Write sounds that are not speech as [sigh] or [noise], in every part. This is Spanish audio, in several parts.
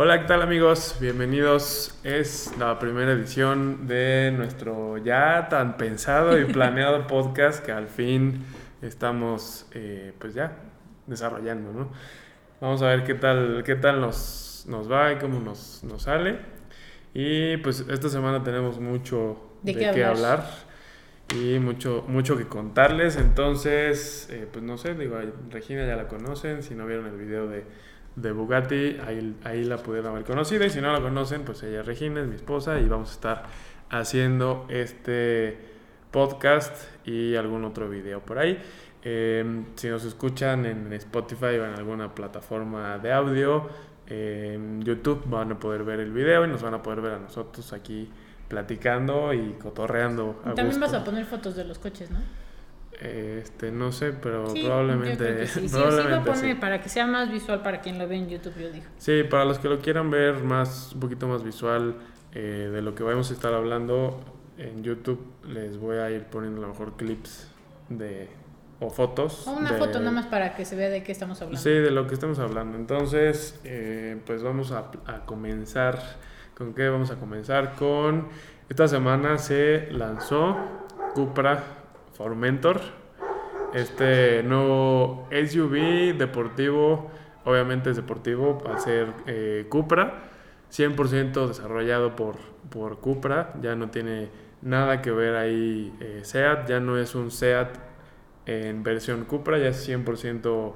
Hola, ¿qué tal amigos? Bienvenidos. Es la primera edición de nuestro ya tan pensado y planeado [laughs] podcast que al fin estamos eh, pues ya desarrollando, ¿no? Vamos a ver qué tal, qué tal nos, nos va y cómo nos, nos sale. Y pues esta semana tenemos mucho ¿De de, qué qué hablar? y mucho, mucho que contarles. Entonces, eh, pues no sé, digo, Regina ya la conocen. Si no vieron el video de, de Bugatti, ahí, ahí la pudieron haber conocido. Y si no la conocen, pues ella es Regina, es mi esposa. Y vamos a estar haciendo este podcast y algún otro video por ahí. Eh, si nos escuchan en Spotify o en alguna plataforma de audio, eh, en YouTube van a poder ver el video y nos van a poder ver a nosotros aquí platicando y cotorreando. a También vas a poner fotos de los coches, ¿no? Este, no sé, pero Sí, probablemente. [laughs] sí. Sí, sí, probablemente lo para que sea más visual para quien lo ve en YouTube, yo digo. Sí, para los que lo quieran ver más, un poquito más visual eh, de lo que vamos a estar hablando en YouTube, les voy a ir poniendo a lo mejor clips de o fotos. O una de- foto nada más para que se vea de qué estamos hablando. Sí, de lo que estamos hablando. Entonces, eh, pues vamos a, a comenzar. ¿Con qué vamos a comenzar? Con esta semana se lanzó Cupra Formentor, este nuevo SUV deportivo, obviamente es deportivo al ser eh, Cupra, 100% desarrollado por, por Cupra, ya no tiene nada que ver ahí eh, SEAT, ya no es un SEAT en versión Cupra, ya es 100%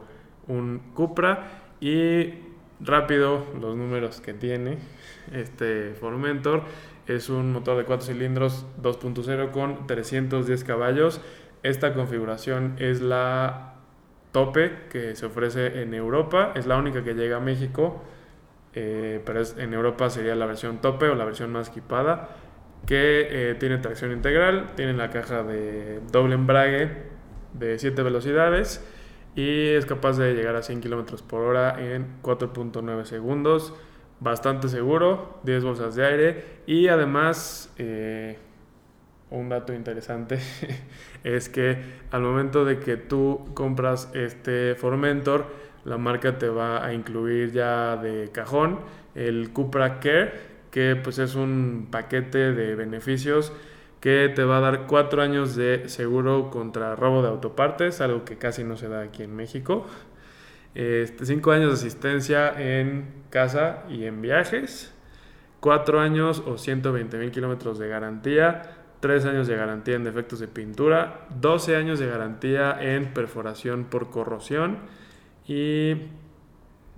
un Cupra. Y rápido los números que tiene este Formentor es un motor de 4 cilindros 2.0 con 310 caballos. Esta configuración es la tope que se ofrece en Europa, es la única que llega a México, eh, pero en Europa sería la versión tope o la versión más equipada que eh, tiene tracción integral, tiene la caja de doble embrague de 7 velocidades y es capaz de llegar a 100 km por hora en 4.9 segundos. Bastante seguro, 10 bolsas de aire y además eh, un dato interesante [laughs] es que al momento de que tú compras este Formentor, la marca te va a incluir ya de cajón el Cupra Care, que pues es un paquete de beneficios que te va a dar cuatro años de seguro contra robo de autopartes, algo que casi no se da aquí en México. Este, cinco años de asistencia en casa y en viajes. Cuatro años o 120 mil kilómetros de garantía. Tres años de garantía en defectos de pintura. 12 años de garantía en perforación por corrosión. Y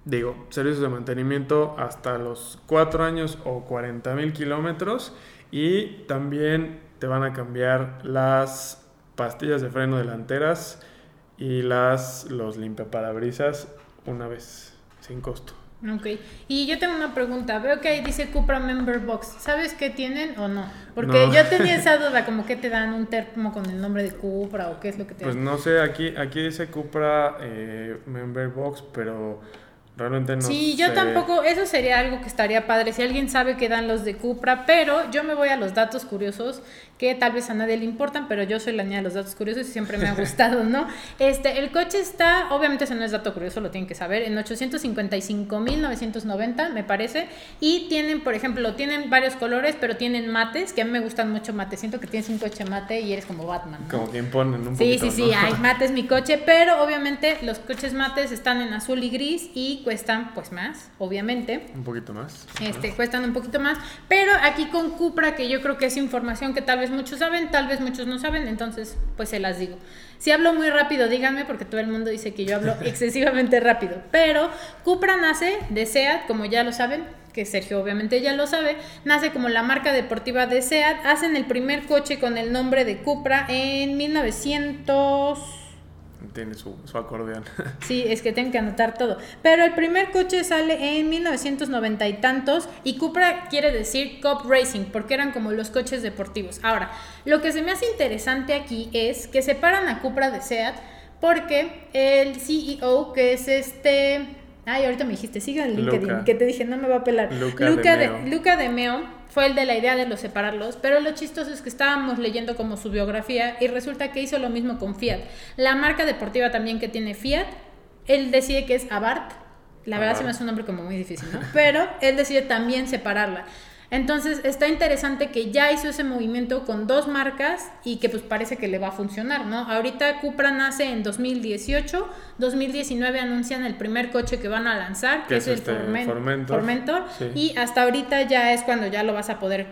digo, servicios de mantenimiento hasta los 4 años o 40 mil kilómetros. Y también te van a cambiar las pastillas de freno delanteras y las los limpiaparabrisas una vez sin costo. Ok. Y yo tengo una pregunta. Veo que ahí dice Cupra Member Box. ¿Sabes qué tienen o no? Porque No. yo tenía [laughs] esa duda, como que te dan un termo con el nombre de Cupra o qué es lo que te Pues dan. no sé, aquí aquí dice Cupra eh, Member Box, pero realmente no sí, yo sé. tampoco, eso sería algo que estaría padre, si alguien sabe que dan los de Cupra, pero yo me voy a los datos curiosos, que tal vez a nadie le importan, pero yo soy la niña de los datos curiosos y siempre me ha [laughs] gustado, ¿no? Este, el coche está, obviamente ese no es dato curioso, lo tienen que saber, en 855.990 me parece, y tienen, por ejemplo, tienen varios colores, pero tienen mates, que a mí me gustan mucho mates, siento que tienes un coche mate y eres como Batman, ¿no? Como que imponen un Sí, poquito, sí, sí, ¿no? hay mates mi coche, pero obviamente los coches mates están en azul y gris y cuestan pues más, obviamente. un poquito más. Este, cuestan un poquito más, pero aquí con Cupra, que yo creo que es información que tal vez muchos saben, tal vez muchos no saben, entonces pues se las digo. Si hablo muy rápido, díganme, porque todo el mundo dice que yo hablo [laughs] excesivamente rápido, pero Cupra nace de SEAT, como ya lo saben, que Sergio obviamente ya lo sabe, nace como la marca deportiva de SEAT, hacen el primer coche con el nombre de Cupra en 1900... Tiene su, su acordeón. [laughs] Sí, es que tengo que anotar todo. Pero el primer coche sale en 1990 y tantos y Cupra quiere decir Cup Racing porque eran como los coches deportivos. Ahora, lo que se me hace interesante aquí es que separan a Cupra de SEAT porque el CEO que es este... Ay, ahorita me dijiste, siga en LinkedIn, Luca. que te dije, no me va a pelar. Luca Luca, de Meo. Luca de Meo fue el de la idea de los separarlos, pero lo chistoso es que estábamos leyendo como su biografía y resulta que hizo lo mismo con Fiat. La marca deportiva también que tiene Fiat, él decide que es Abarth La verdad se me hace un nombre como muy difícil, ¿no? Pero él decide también separarla. Entonces está interesante que ya hizo ese movimiento con dos marcas y que pues parece que le va a funcionar, ¿no? Ahorita Cupra nace en 2018, 2019 anuncian el primer coche que van a lanzar, que es, el este Formentor, y hasta ahorita ya es cuando ya lo vas a poder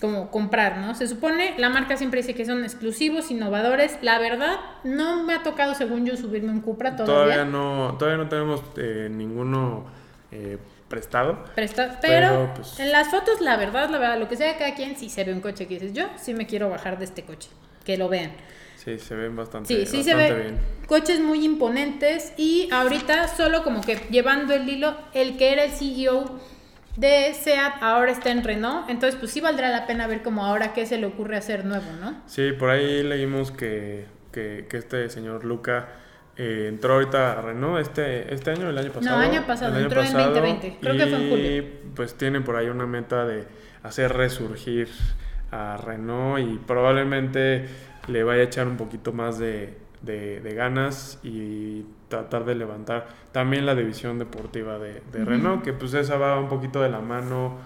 como comprar, ¿no? Se supone, la marca siempre dice que son exclusivos, innovadores. La verdad, no me ha tocado, según yo, subirme un Cupra todavía. Todavía no, todavía no tenemos eh, ninguno eh, prestado. Prestado, pero, pues, en las fotos, la verdad, la verdad, lo que sea cada quien, sí se ve un coche que dices, yo sí me quiero bajar de este coche, que lo vean. Sí, se ven bastante, sí, sí se ve Coches muy imponentes y ahorita solo como que llevando el hilo, el que era el CEO de SEAT ahora está en Renault, entonces pues sí valdrá la pena ver como ahora qué se le ocurre hacer nuevo, ¿no? Sí, por ahí leímos que, que, que este señor Luca eh, entró ahorita a Renault este, este año, el año pasado. No, año pasado, entró en 2020, creo que fue en julio. Y pues tiene por ahí una meta de hacer resurgir a Renault y probablemente le vaya a echar un poquito más de, ganas y tratar de levantar también la división deportiva de, Renault, que pues esa va un poquito de la mano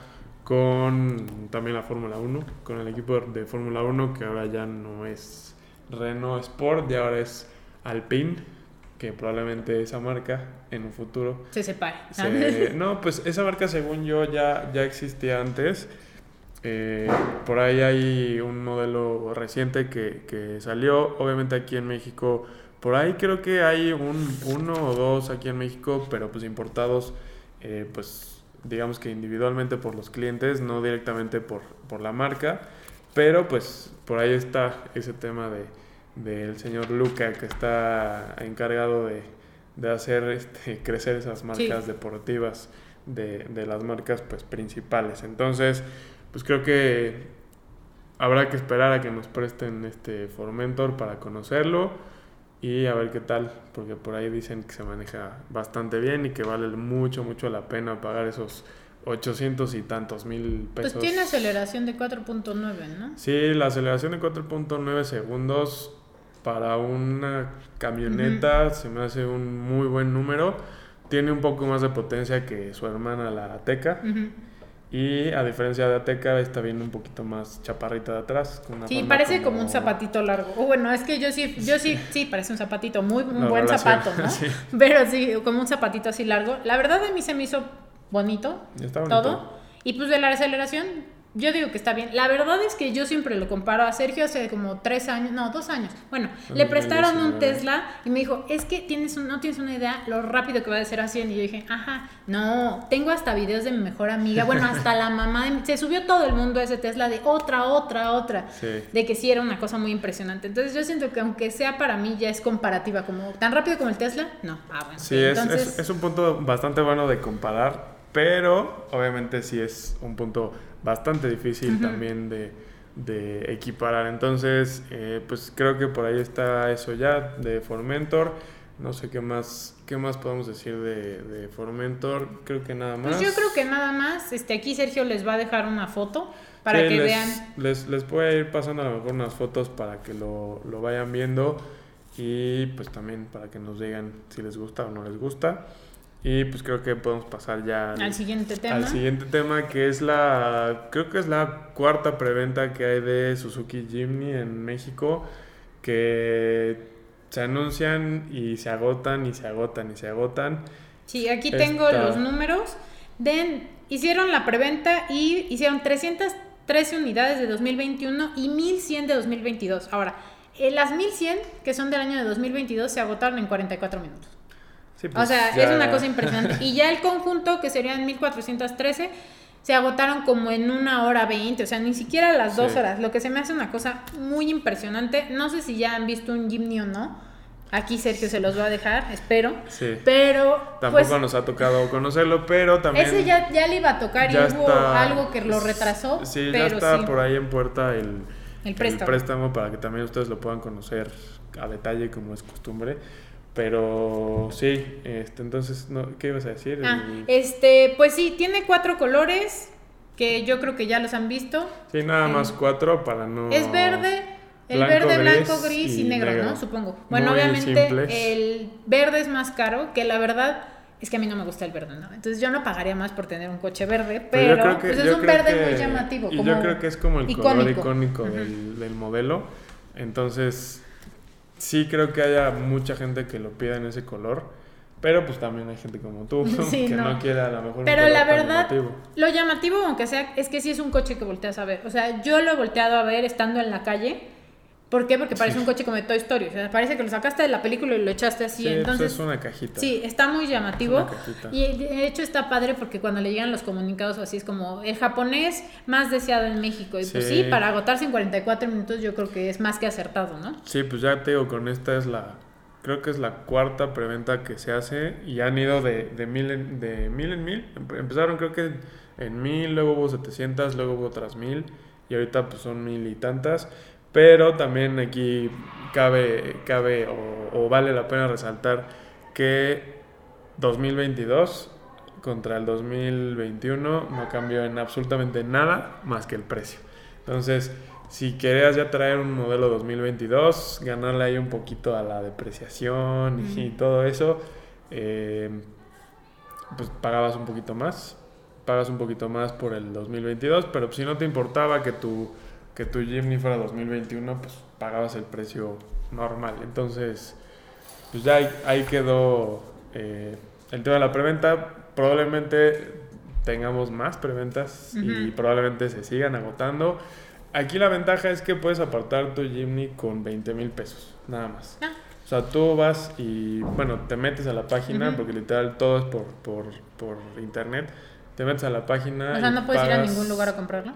con también la Fórmula 1, con el equipo de Fórmula 1 que ahora ya no es Renault Sport y ahora es Alpine que probablemente esa marca en un futuro se separe. [laughs] no, pues esa marca según yo ya, ya existía antes. Eh, por ahí hay un modelo reciente que, que, salió, obviamente aquí en México, por ahí creo que hay un, uno o dos aquí en México, pero pues importados, eh, pues digamos que individualmente por los clientes, no directamente por, por la marca, pero pues por ahí está ese tema de, del señor Luca que está encargado de, de hacer este, [laughs] crecer esas marcas deportivas de, de, las marcas pues principales. Entonces, pues creo que habrá que esperar a que nos presten este Formentor para conocerlo y a ver qué tal, porque por ahí dicen que se maneja bastante bien y que vale mucho, mucho la pena pagar esos 800 y tantos mil pesos. Pues tiene aceleración de 4.9, ¿no? Sí, la aceleración de 4.9 segundos para una camioneta se me hace un muy buen número. Tiene un poco más de potencia que su hermana la Ateca. Y a diferencia de Ateca, está viendo un poquito más chaparrita de atrás. sí, parece como... un zapatito largo. O bueno, es que yo sí, yo sí, [laughs] sí, parece un zapatito, muy un buen zapato, [laughs] ¿no? Pero sí, como un zapatito así largo. La verdad a mí se me hizo bonito. Está bonito. Todo. Y pues de la aceleración, yo digo que está bien. La verdad es que yo siempre lo comparo a Sergio hace como tres años, no, dos años. Bueno, le prestaron un Tesla y me dijo, es que tienes no tienes una idea lo rápido que va a ser a 100. Y yo dije, ajá, no, tengo hasta videos de mi mejor amiga. Bueno, hasta la mamá, se subió todo el mundo a ese Tesla de otra, otra, otra. De que sí era una cosa muy impresionante. Entonces yo siento que aunque sea para mí ya es comparativa, como tan rápido como el Tesla, no. Ah, bueno. Sí, es, es un punto bastante bueno de comparar, pero obviamente sí es un punto bastante difícil también de, de, equiparar. Entonces, eh, pues creo que por ahí está eso ya de Formentor. No sé qué más, qué más podemos decir de, de Formentor. Creo que nada más. Pues yo creo que nada más. Este, aquí Sergio les va a dejar una foto para que vean. Les, les puede ir pasando a lo mejor unas fotos para que lo, lo vayan viendo y pues también para que nos digan si les gusta o no les gusta. Y pues creo que podemos pasar ya al, siguiente tema. Al siguiente tema que es la, creo que es la cuarta preventa que hay de Suzuki Jimny en México, que se anuncian y se agotan y se agotan y se agotan. Sí, aquí tengo los números. Den, hicieron la preventa y hicieron 313 unidades de 2021 y 1100 de 2022. Ahora, eh, las 1100 que son del año de 2022 se agotaron en 44 minutos. Pues, o sea, es una cosa impresionante. Y ya el conjunto, que serían 1413, se agotaron como en una hora veinte, o sea, ni siquiera las dos horas, lo que se me hace una cosa muy impresionante. No sé si ya han visto un Jimny o no. Aquí Sergio se los va a dejar, espero. Sí. Pero. Tampoco pues, nos ha tocado conocerlo, pero también. Ese ya, ya le iba a tocar y hubo algo que lo retrasó. Sí, ya está por ahí en puerta el, el préstamo. el préstamo para que también ustedes lo puedan conocer a detalle, como es costumbre. Pero sí, este, entonces, ¿qué ibas a decir? Ah, este, pues sí, tiene cuatro colores que yo creo que ya los han visto. Sí, nada más cuatro para no... Es verde, el verde, blanco, gris y, negro, ¿no? Supongo. Bueno, obviamente el verde es más caro, que la verdad es que a mí no me gusta el verde, ¿no? Entonces yo no pagaría más por tener un coche verde, Pero pero, que- pues es un verde que- muy llamativo. Y como yo creo que es como el color icónico. del, del modelo. Entonces, sí creo que haya mucha gente que lo pida en ese color. Pero pues también hay gente como tú [laughs] Sí, que no. no. quiere a lo mejor un Pero color la verdad, llamativo. lo llamativo, aunque sea, es que sí es un coche que volteas a ver. O sea, yo lo he volteado a ver estando en la calle. ¿Por qué? Porque parece Sí. un coche como de Toy Story. O sea, parece que lo sacaste de la película y lo echaste así. Sí, pues Entonces, es una cajita. Sí, está muy llamativo. Y de hecho está padre porque cuando le llegan los comunicados o así es como el japonés más deseado en México. Y pues Sí. para agotarse en 44 minutos yo creo que es más que acertado, ¿no? Sí, pues ya te digo, con esta es la. Creo que es la cuarta preventa que se hace y han ido de, de, mil, en, de mil en mil. Empe- Empezaron creo que en mil, luego hubo 700, luego hubo otras mil y ahorita pues son mil y tantas. Pero también aquí cabe, cabe o, o vale la pena resaltar que 2022 contra el 2021 no cambió en absolutamente nada más que el precio. Entonces, si querías ya traer un modelo 2022, ganarle ahí un poquito a la depreciación y todo eso, eh, pues pagabas un poquito más. Pagas un poquito más por el 2022, pero si no te importaba que tu, que tu Jimny fuera 2021, pues pagabas el precio normal. Entonces, pues ya ahí, ahí quedó eh, el tema de la preventa. Probablemente tengamos más preventas y Ujú. probablemente se sigan agotando. Aquí la ventaja es que puedes apartar tu Jimny con 20 mil pesos, nada más. Ah. O sea, tú vas y, bueno, te metes a la página, Ujú. porque literal todo es por, por, por internet. Te metes a la página. O sea, y no puedes ir a pagas- ningún lugar a comprarlo.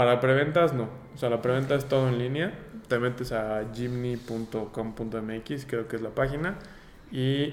Para preventas, no. O sea, la preventa es todo en línea. Te metes a jimny.com.mx, creo que es la página, y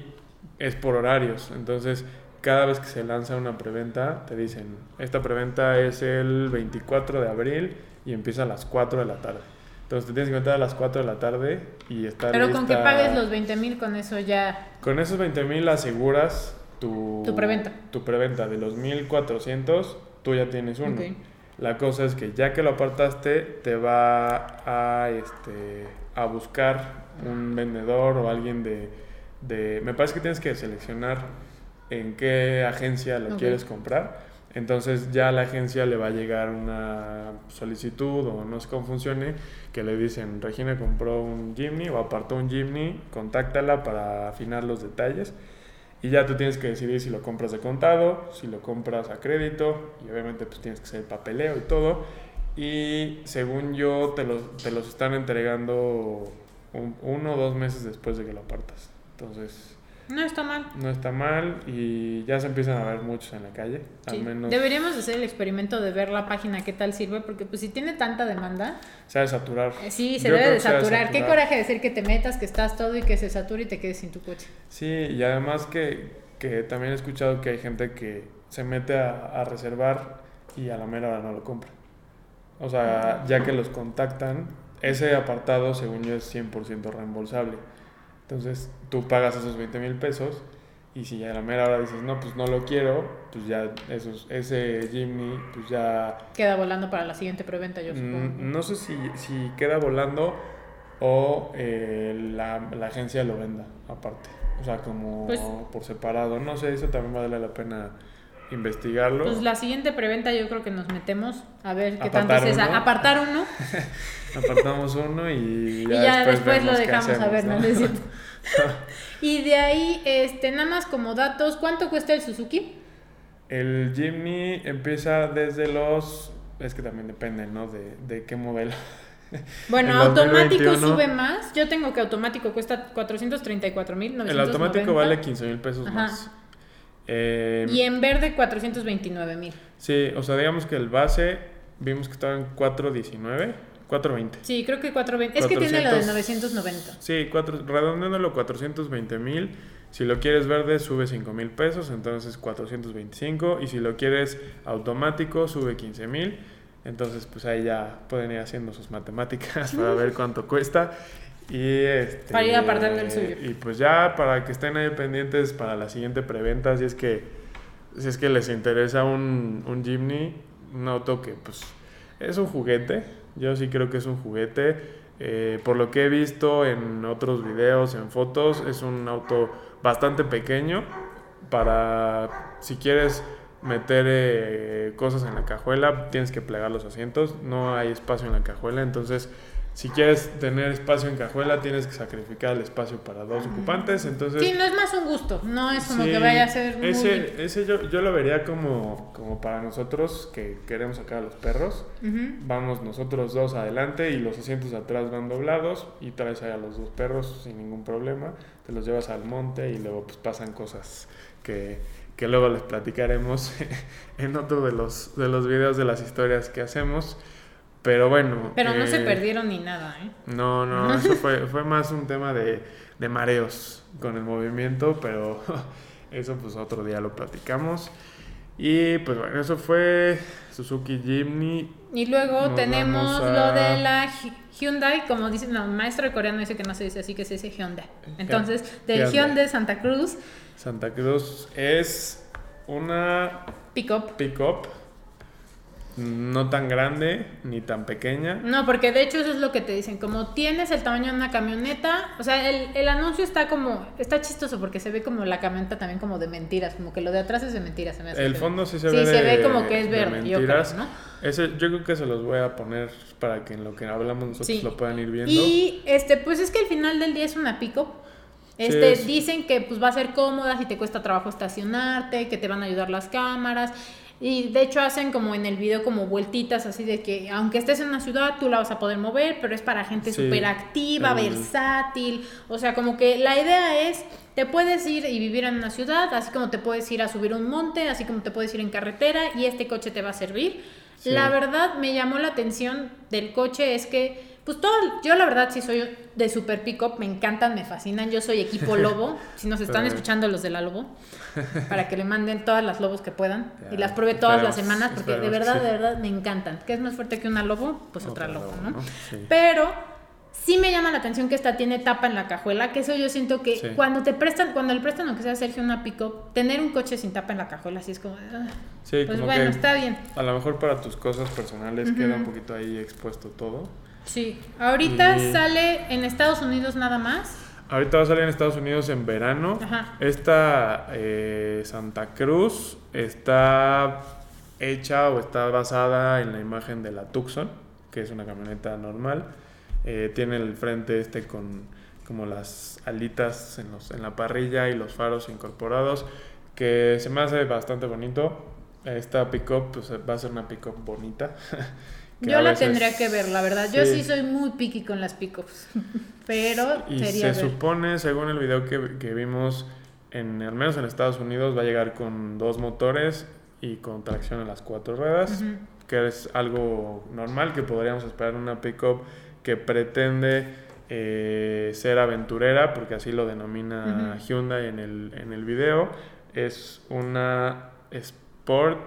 es por horarios. Entonces, cada vez que se lanza una preventa, te dicen, esta preventa es el 24 de abril y empieza a las 4 de la tarde. Entonces, te tienes que meter a las 4 de la tarde y estar Pero con que lista- pagues los 20 mil, con eso ya. Con esos 20 mil aseguras tu, Tu preventa. Tu preventa de los 1400, tú ya tienes uno. Ok. La cosa es que ya que lo apartaste, te va a, este, a buscar un vendedor o alguien de, de... Me parece que tienes que seleccionar en qué agencia lo quieres comprar. Entonces ya a la agencia le va a llegar una solicitud o no sé cómo funcione, que le dicen, Regina compró un Jimny o apartó un Jimny, contáctala para afinar los detalles. Y ya tú tienes que decidir si lo compras de contado, si lo compras a crédito, y obviamente pues tienes que hacer el papeleo y todo. Y según yo, te los, te los están entregando un- uno o dos meses después de que lo apartas. Entonces, No está mal. no está mal y ya se empiezan a ver muchos en la calle. Sí. Al menos Deberíamos hacer el experimento de ver la página qué tal sirve, porque pues si tiene tanta demanda, se ha de saturar. eh, sí, se Yo debe de de saturar. Qué saturar. coraje decir que te metas, que estás todo y que se sature y te quedes sin tu coche. Sí, y además que, que también he escuchado que hay gente que se mete a, a reservar y a la mera hora no lo compra. O sea, ya que los contactan, ese apartado, según yo, es 100% reembolsable. Entonces, tú pagas esos 20 mil pesos y si a la mera hora dices, no, pues no lo quiero, pues ya esos, ese Jimny, pues ya Queda volando para la siguiente preventa, yo Mm, supongo. No sé si, si queda volando o eh, la, la agencia lo venda aparte. O sea, como Pues- por separado. No sé, eso también vale la pena investigarlo. Pues la siguiente preventa yo creo que nos metemos a ver qué Apartar tanto es esa. Apartar uno [laughs] Apartamos uno y [laughs] y ya, después, lo dejamos a ver, ¿no? [laughs] y de ahí, este, nada más como datos, ¿cuánto cuesta el Suzuki? El Jimny empieza desde los... Es que también depende, ¿no? De, de qué modelo. Bueno, El automático 2021. sube más. Yo tengo que automático cuesta 434 mil. El automático vale 15 mil pesos Ajá. más. Eh, Y en verde 429 mil. Sí, o sea, digamos que el base vimos que estaba en 419, 420. Sí, creo que 420. Es que tiene lo de 400. 990. Sí, cuatro, redondeándolo 420 mil. Si lo quieres verde, sube 5 mil pesos, entonces 425. Y si lo quieres automático, sube 15 mil. Entonces, pues ahí ya pueden ir haciendo sus matemáticas [laughs] para ver cuánto cuesta. Y este, Para ir a apartar del suyo. Y pues ya para que estén ahí pendientes para la siguiente preventa, si es que, si es que les interesa un, un Jimny, un auto que pues es un juguete. Yo sí creo que es un juguete. Eh, por lo que he visto en otros videos, en fotos, es un auto bastante pequeño para si quieres meter eh, cosas en la cajuela, tienes que plegar los asientos, no hay espacio en la cajuela, entonces si quieres tener espacio en cajuela, tienes que sacrificar el espacio para dos ocupantes. Entonces, sí, no es más un gusto, no es como que vaya a ser muy... Ese, ese yo, yo, lo vería como, como para nosotros que queremos sacar a los perros. Vamos nosotros dos adelante y los asientos atrás van doblados y traes ahí a los dos perros sin ningún problema. Te los llevas al monte y luego pues pasan cosas que, que luego les platicaremos [laughs] en otro de los, de los videos de las historias que hacemos. Pero bueno. Pero no se eh, perdieron ni nada, ¿eh? No, no, [laughs] eso fue, fue más un tema de, de mareos con el movimiento, pero [laughs] eso pues otro día lo platicamos. Y pues bueno, eso fue Suzuki Jimny. Y luego tenemos lo de la Hyundai, como dice, no, maestro de coreano dice que no se dice así, que se dice Hyundai. Entonces, del Hyundai Santa Cruz. Santa Cruz es una pick-up. Pick-up no tan grande ni tan pequeña. No, porque de hecho eso es lo que te dicen, como tienes el tamaño de una camioneta, o sea, el, el, anuncio está como, está chistoso porque se ve como la camioneta también como de mentiras, como que lo de atrás es de mentiras. Se me el fondo sí se sí, ve se ve como que es verde, yo creo, ¿no? Ese, yo creo que se los voy a poner para que en lo que hablamos nosotros lo puedan ir viendo. Y este, pues es que al final del día es una pico. Este, dicen que pues va a ser cómoda si te cuesta trabajo estacionarte, que te van a ayudar las cámaras. Y de hecho hacen como en el video como vueltitas así de que aunque estés en una ciudad tú la vas a poder mover, pero es para gente súper activa, versátil. O sea, como que la idea es, te puedes ir y vivir en una ciudad, así como te puedes ir a subir un monte, así como te puedes ir en carretera y este coche te va a servir. La verdad me llamó la atención del coche es que pues todo, yo la verdad sí soy de super pick-up, me encantan, me fascinan, yo soy equipo [laughs] lobo, si nos están escuchando los de la lobo, para que le manden todas las lobos que puedan [laughs] y las pruebe todas las semanas, porque de verdad, de verdad me encantan. ¿Qué es más fuerte que una lobo? Pues otra, lobo, ¿no? Pero sí me llama la atención que esta tiene tapa en la cajuela, que eso yo siento que cuando te prestan, cuando le prestan, aunque sea Sergio, una pick-up, tener un coche sin tapa en la cajuela, así es como... Ah, pues bueno, está bien. A lo mejor para tus cosas personales queda un poquito ahí expuesto todo. Sí, ahorita sale en Estados Unidos nada más. Ahorita va a salir en Estados Unidos en verano. Esta eh, Santa Cruz está hecha o está basada en la imagen de la Tucson, que es una camioneta normal. Eh, tiene el frente este con como las alitas en, los, en la parrilla y los faros incorporados, que se me hace bastante bonito. Esta pickup pues, va a ser una pickup bonita. [laughs] Yo la tendría que ver, la verdad. Yo sí soy muy picky con las pickups. [laughs] Pero y se supone, según el video que, vimos, en, al menos en Estados Unidos, va a llegar con dos motores y con tracción en las cuatro ruedas, que es algo normal que podríamos esperar en una pickup que pretende eh, ser aventurera, porque así lo denomina Hyundai en el, en el video. Es una Sport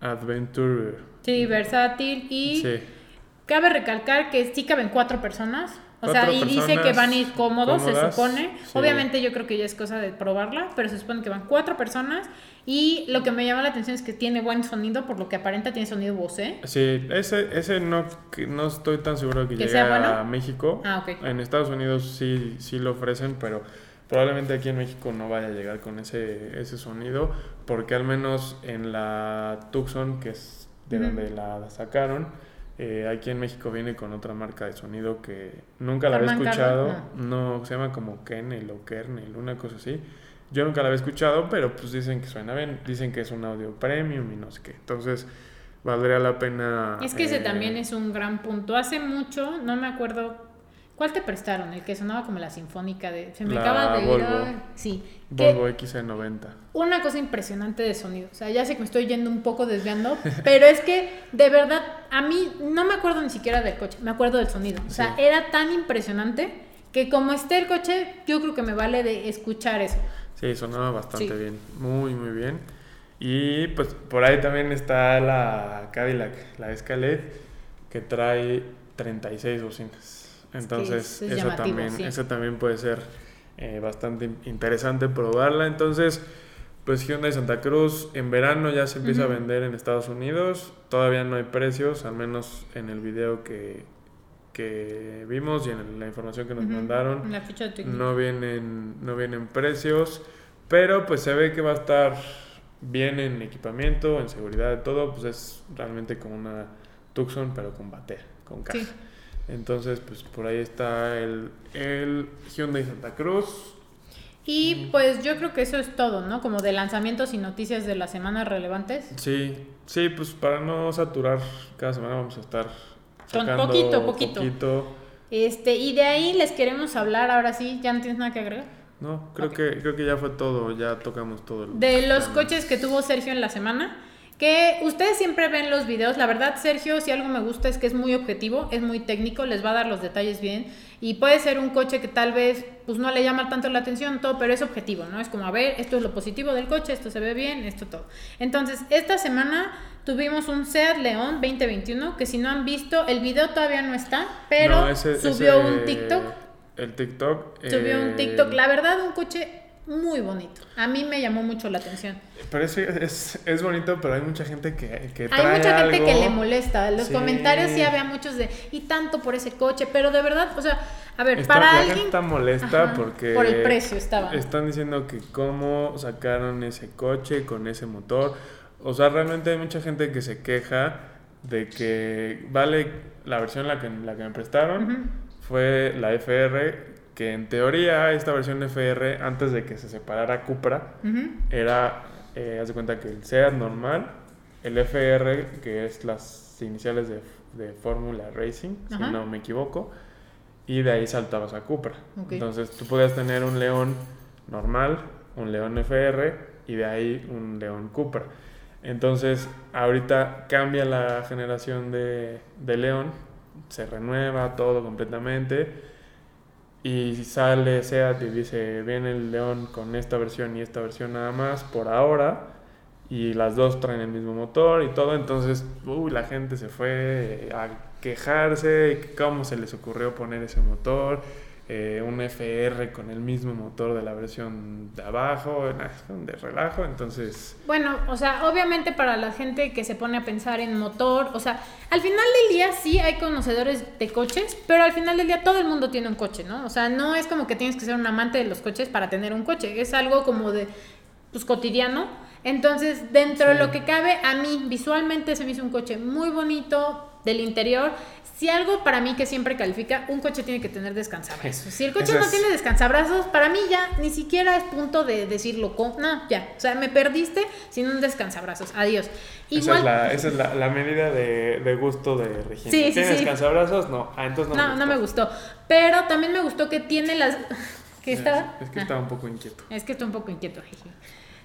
Adventure Sí, versátil y cabe recalcar que sí caben cuatro personas. O sea, y dice que van a ir cómodos, se supone. Obviamente yo creo que ya es cosa de probarla, pero se supone que van cuatro personas. Y lo que me llama la atención es que tiene buen sonido, por lo que aparenta tiene sonido Bose. Sí, ese, ese no, no estoy tan seguro que, que llegue a México. Ah. En Estados Unidos sí, sí lo ofrecen, pero probablemente aquí en México no vaya a llegar con ese, ese sonido, porque al menos en la Tucson, que es de donde la sacaron. Eh, aquí en México viene con otra marca de sonido que nunca la había escuchado. No. se llama como Kennel o Kernel, una cosa así. Yo nunca la había escuchado, pero pues dicen que suena bien. Dicen que es un audio premium y no sé qué. Entonces, valdría la pena. Es que ese eh, también es un gran punto. Hace mucho, no me acuerdo ¿Cuál te prestaron? El que sonaba como la sinfónica de... Se me acaba de Volvo. ir... Sí. Volvo XC90. Una cosa impresionante de sonido. O sea, ya sé que me estoy yendo un poco desviando, [laughs] pero es que de verdad a mí no me acuerdo ni siquiera del coche, me acuerdo del sonido. O sea, era tan impresionante que como esté el coche, yo creo que me vale de escuchar eso. Sí, sonaba bastante bien. Muy, muy bien. Y pues por ahí también está la Cadillac, la Escalade, que trae 36 bocinas. Entonces, eso, también, eso también puede ser eh, bastante interesante probarla. Entonces, pues Hyundai Santa Cruz en verano ya se empieza a vender en Estados Unidos. Todavía no hay precios, al menos en el video que, que vimos y en la información que nos mandaron. no vienen, no vienen precios. Pero pues se ve que va a estar bien en equipamiento, en seguridad, de todo. Pues es realmente como una Tucson, pero con batea, con caja. Sí. Entonces, pues por ahí está el, el Hyundai Santa Cruz. Y pues yo creo que eso es todo, ¿no? Como de lanzamientos y noticias de la semana relevantes. Sí, sí, pues para no saturar, cada semana vamos a estar Con poquito, poquito. poquito. Este, y de ahí les queremos hablar, ahora sí, ¿ya no tienes nada que agregar? No, creo que creo que ya fue todo, ya tocamos todo. De los coches que tuvo Sergio en la semana, que ustedes siempre ven los videos, la verdad Sergio, si algo me gusta es que es muy objetivo, es muy técnico, les va a dar los detalles bien y puede ser un coche que tal vez pues no le llama tanto la atención todo, pero es objetivo, ¿no? Es como, a ver, esto es lo positivo del coche, esto se ve bien, esto todo. Entonces, esta semana tuvimos un Seat León 2021, que si no han visto, el video todavía no está, pero No, ese- subió ese- un TikTok. El TikTok. Subió eh, un TikTok, la verdad, un coche muy bonito. A mí me llamó mucho la atención. Parece, es, es bonito, pero hay mucha gente que, que Hay mucha gente algo. que le molesta. En los Sí. comentarios sí había muchos de, y tanto por ese coche, pero de verdad, o sea, a ver, para alguien... está molesta Ajá, porque Por el precio estaba. Están diciendo que cómo sacaron ese coche con ese motor. O sea, realmente hay mucha gente que se queja de que vale la versión la que, la que me prestaron fue la FR, que en teoría esta versión FR antes de que se separara Cupra Ujú. era, eh, haz de cuenta que el SEAT normal, el FR, que es las iniciales de, de Fórmula Racing, Ajá. si no me equivoco, y de ahí saltabas a Cupra. Ok. Entonces tú podías tener un León normal, un León FR y de ahí un León Cupra. Entonces ahorita cambia la generación de, de León, se renueva todo completamente. Y sale SEAT y dice, viene el León con esta versión y esta versión nada más por ahora. Y las dos traen el mismo motor y todo. Entonces, uy, la gente se fue a quejarse. que ¿Cómo se les ocurrió poner ese motor? Eh, un FR con el mismo motor de la versión de abajo. de relajo. Entonces, Bueno, o sea, obviamente para la gente que se pone a pensar en motor, o sea, al final del día sí hay conocedores de coches, pero al final del día todo el mundo tiene un coche, ¿no? O sea, no es como que tienes que ser un amante de los coches para tener un coche, es algo como de, pues, cotidiano. Entonces, dentro de lo que cabe, a mí visualmente se me hizo un coche muy bonito del interior. Si algo para mí que siempre califica, un coche tiene que tener descansabrazos. Si el coche no es- tiene descansabrazos, para mí ya ni siquiera es punto de decirlo. co- No, ya. O sea, me perdiste sin un descansabrazos. Adiós. esa Igual. es la, esa es la, la medida de, de gusto de Regina. Sí, sí, ¿Tienes sí. cansabrazos? No. Ah, entonces no, no, no me gustó. Pero también me gustó que tiene las. [laughs] ¿Qué está? Es que Ah. estaba un poco inquieto. Es que estoy un poco inquieto, jeje.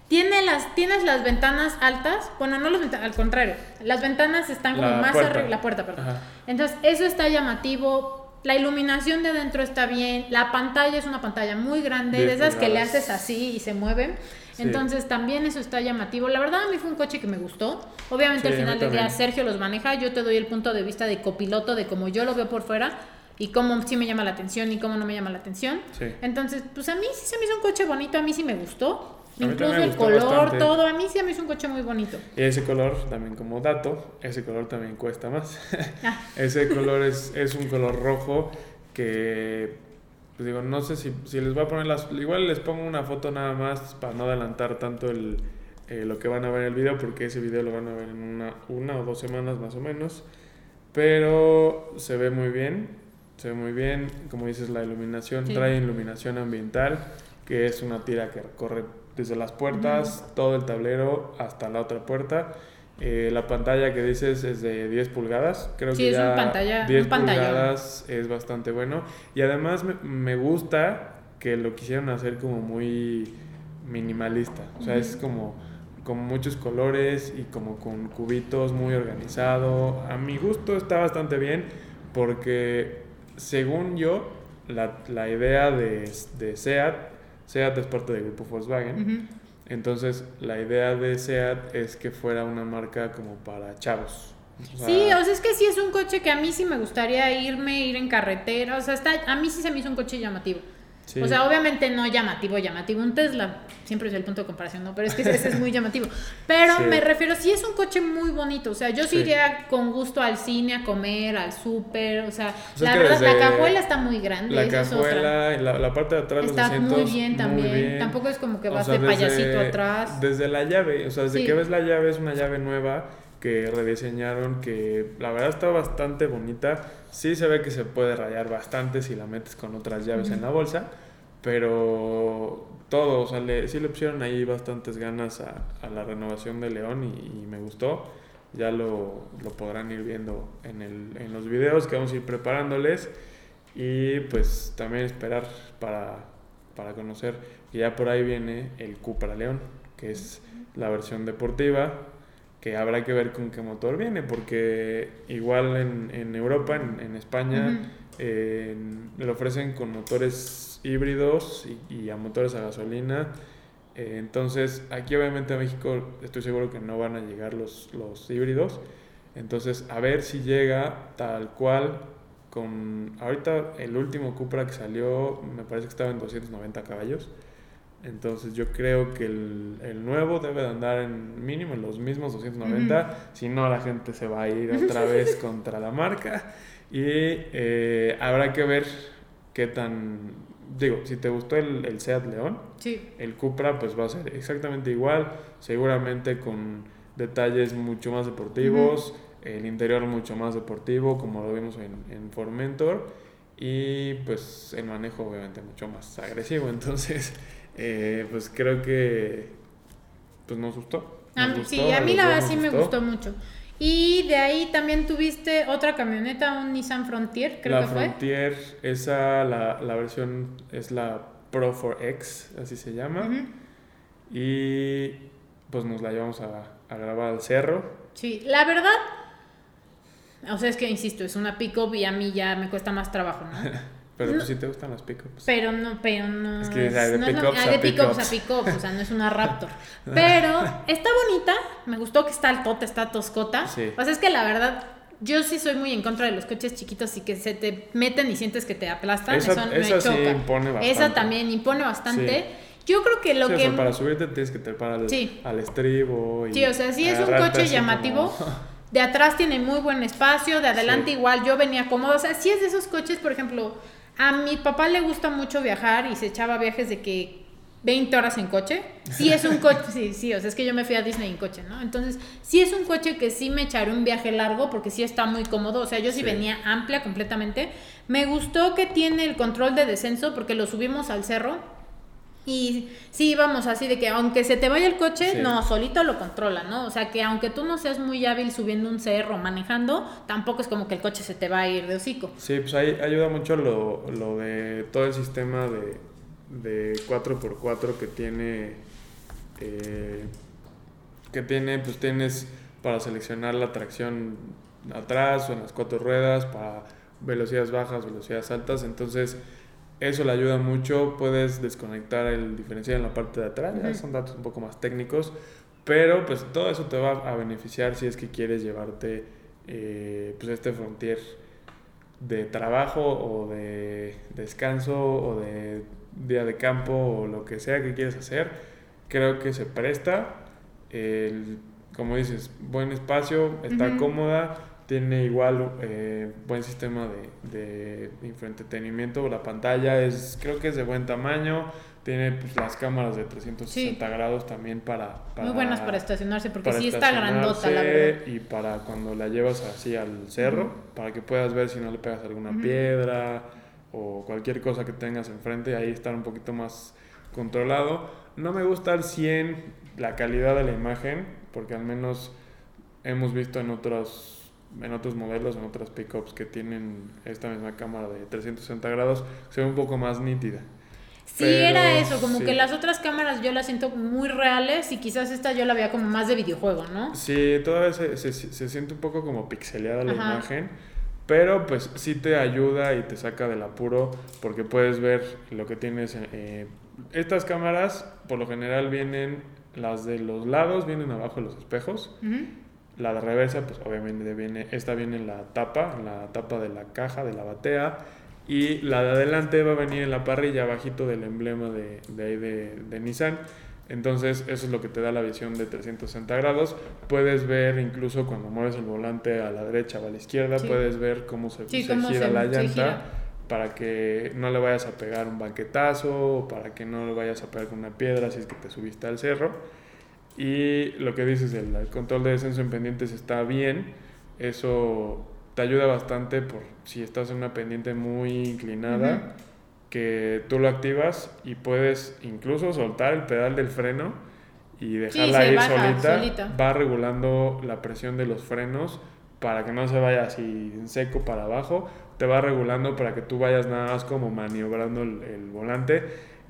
Tiene las, tienes las ventanas altas, bueno, no las ventanas, al contrario, las ventanas están como La más arriba, la puerta, perdón. Ajá. Entonces, eso está llamativo, la iluminación de adentro está bien, la pantalla es una pantalla muy grande, de 10 esas que le haces así y se mueven. Sí. Entonces, también eso está llamativo. La verdad, a mí fue un coche que me gustó. Obviamente, Sí, al final del día. Sergio los maneja, yo te doy el punto de vista de copiloto, de cómo yo lo veo por fuera y cómo sí me llama la atención y cómo no me llama la atención. Sí. Entonces, pues a mí sí se me hizo un coche bonito, a mí sí me gustó. Incluso el color, bastante. todo, a mí sí me hizo un coche muy bonito. Y ese color, también como dato, ese color también cuesta más. Ah, [laughs] ese color es, es un color rojo que, pues digo, no sé si, si les voy a poner las... Igual les pongo una foto nada más para no adelantar tanto el, eh, lo que van a ver en el video, porque ese video lo van a ver en una, una o dos semanas más o menos. Pero se ve muy bien, se ve muy bien, como dices, la iluminación, Sí. trae iluminación ambiental, que es una tira que recorre desde las puertas, todo el tablero hasta la otra puerta. Eh, la pantalla que dices es de 10 pulgadas, creo Sí, que es ya pantalla- 10 un pantallón. pulgadas es bastante bueno. Y además me, me gusta que lo quisieron hacer como muy minimalista, o sea, es como con muchos colores y como con cubitos muy organizado. A mi gusto está bastante bien porque según yo, la, la idea de, de SEAT, SEAT es parte del grupo Volkswagen, entonces la idea de SEAT es que fuera una marca como para chavos. O sea, Sí, o sea, es que sí es un coche que a mí sí me gustaría irme, ir en carretera, o sea, está, a mí sí se me hizo un coche llamativo. Sí. O sea, obviamente no llamativo, llamativo un Tesla. Siempre es el punto de comparación, ¿no? Pero es que ese es muy llamativo. Pero Sí. me refiero, sí es un coche muy bonito. O sea, yo sí, Sí. iría con gusto al cine, a comer, al súper. O sea, O sea, la es verdad, la cajuela está muy grande. La es cajuela, y la, la parte de atrás, Está muy bien también. bien. Tampoco es como que O vas sea, de payasito atrás. Desde la llave, o sea, desde que ves la llave es una llave nueva que rediseñaron, que la verdad está bastante bonita. Sí se ve que se puede rayar bastante si la metes con otras llaves en la bolsa, pero todo, o sea, le, sí le pusieron ahí bastantes ganas a, a la renovación de León y, y me gustó. Ya lo, lo podrán ir viendo en, el, en los videos que vamos a ir preparándoles. Y pues también esperar para, para conocer. Que ya por ahí viene el Cupra León, que es la versión deportiva, que habrá que ver con qué motor viene, porque igual en, en Europa, en, en España, Ujú. eh, lo ofrecen con motores híbridos y, y a motores a gasolina. Eh, entonces, aquí obviamente a México estoy seguro que no van a llegar los, los híbridos. Entonces, a ver si llega tal cual con... Ahorita el último Cupra que salió me parece que estaba en 290 caballos. Entonces yo creo que el, el nuevo debe de andar en mínimo en los mismos 290. Si no, la gente se va a ir otra vez contra la marca. Y eh, habrá que ver qué tan... Digo, si te gustó el, el Seat León, Sí. el Cupra pues va a ser exactamente igual, seguramente con detalles mucho más deportivos, el interior mucho más deportivo como lo vimos en, en Formentor y pues el manejo obviamente mucho más agresivo, [laughs] entonces eh, pues creo que pues nos gustó. Sí, a mí la verdad sí me gustó mucho. Y de ahí también tuviste otra camioneta, un Nissan Frontier, creo la que fue. Frontier, esa, la, la versión es la Pro 4X, así se llama. Ujú. Y pues nos la llevamos a, a grabar al cerro. Sí, la verdad, o sea, es que insisto, es una pick-up y a mí ya me cuesta más trabajo, ¿no? [laughs] Pero No. pues si te gustan las pickups. Pero no, pero no. Es que, o sea, de no pickups a de pickups a pickups, o sea, no es una Raptor. [laughs] Pero está bonita, me gustó que está altota, está toscota. Sí. O sea, es que la verdad, yo sí soy muy en contra de los coches chiquitos y que se te meten y sientes que te aplastan. Esa- eso me esa sí choca. impone bastante. Esa también impone bastante. Yo creo que lo Sí, o que. sea, para subirte tienes que trepar al, Sí. al estribo. Y Sí, o sea, sí es un coche llamativo. como- [laughs] De atrás tiene muy buen espacio, de adelante Sí. igual yo venía cómodo. O sea, sí es de esos coches, por ejemplo, a mi papá le gusta mucho viajar y se echaba viajes de que 20 horas en coche. Sí es un coche, sí, sí, o sea, es que yo me fui a Disney en coche, ¿no? Entonces, sí es un coche que sí me echaré un viaje largo porque sí está muy cómodo. O sea, yo sí, Sí. venía amplia completamente. Me gustó que tiene el control de descenso porque lo subimos al cerro. Y sí íbamos así de que aunque se te vaya el coche, Sí. no, solito lo controla, ¿no? O sea que aunque tú no seas muy hábil subiendo un cerro, manejando, tampoco es como que el coche se te va a ir de hocico. Sí, pues ahí ayuda mucho lo, lo de todo el sistema de, de 4x4 que tiene. eh, que tiene, pues tienes para seleccionar la tracción atrás o en las cuatro ruedas, para velocidades bajas, velocidades altas. Entonces, eso le ayuda mucho. Puedes desconectar el diferencial en la parte de atrás, ya son datos un poco más técnicos. Pero pues todo eso te va a beneficiar si es que quieres llevarte eh, pues este Frontier de trabajo o de descanso o de día de campo o lo que sea que quieres hacer. Creo que se presta. El- como dices, buen espacio, está Ujú. cómoda, tiene igual eh, buen sistema de, de infoentretenimiento. La pantalla es, creo que es de buen tamaño. Tiene pues, las cámaras de 360 grados también para, para Muy buenas para estacionarse porque para sí está grandota, la verdad. Y para cuando la llevas así al cerro, para que puedas ver si no le pegas alguna Ujú. piedra o cualquier cosa que tengas enfrente, ahí estar un poquito más controlado. No me gusta al 100 la calidad de la imagen, porque al menos hemos visto en otros en otros modelos, en otras pickups que tienen esta misma cámara de 360 grados, se ve un poco más nítida. Sí, Pero, era eso, como sí. que las otras cámaras yo las siento muy reales y quizás esta yo la veía como más de videojuego, ¿no? Sí, todavía se, se, se siente un poco como pixeleada la Ajá. imagen, pero pues sí te ayuda y te saca del apuro porque puedes ver lo que tienes. eh, estas cámaras por lo general vienen, las de los lados vienen abajo de los espejos, Ujú. La de reversa pues obviamente viene, esta viene en la tapa, en la tapa de la caja, de la batea Y la de adelante va a venir en la parrilla, abajito del emblema de, de ahí de, de Nissan. Entonces, eso es lo que te da la visión de 360 grados. Puedes ver incluso cuando mueves el volante a la derecha o a la izquierda, Sí. puedes ver cómo se, Sí, se cómo gira se- la llanta gira. para que no le vayas a pegar un banquetazo o para que no le vayas a pegar con una piedra si es que te subiste al cerro. Y lo que dices, el, el control de descenso en pendientes está bien. Eso te ayuda bastante por si estás en una pendiente muy inclinada, que tú lo activas y puedes incluso soltar el pedal del freno y dejarla se ir baja solita. solita. Va regulando la presión de los frenos para que no se vaya así en seco para abajo. Te va regulando para que tú vayas nada más como maniobrando el, el volante.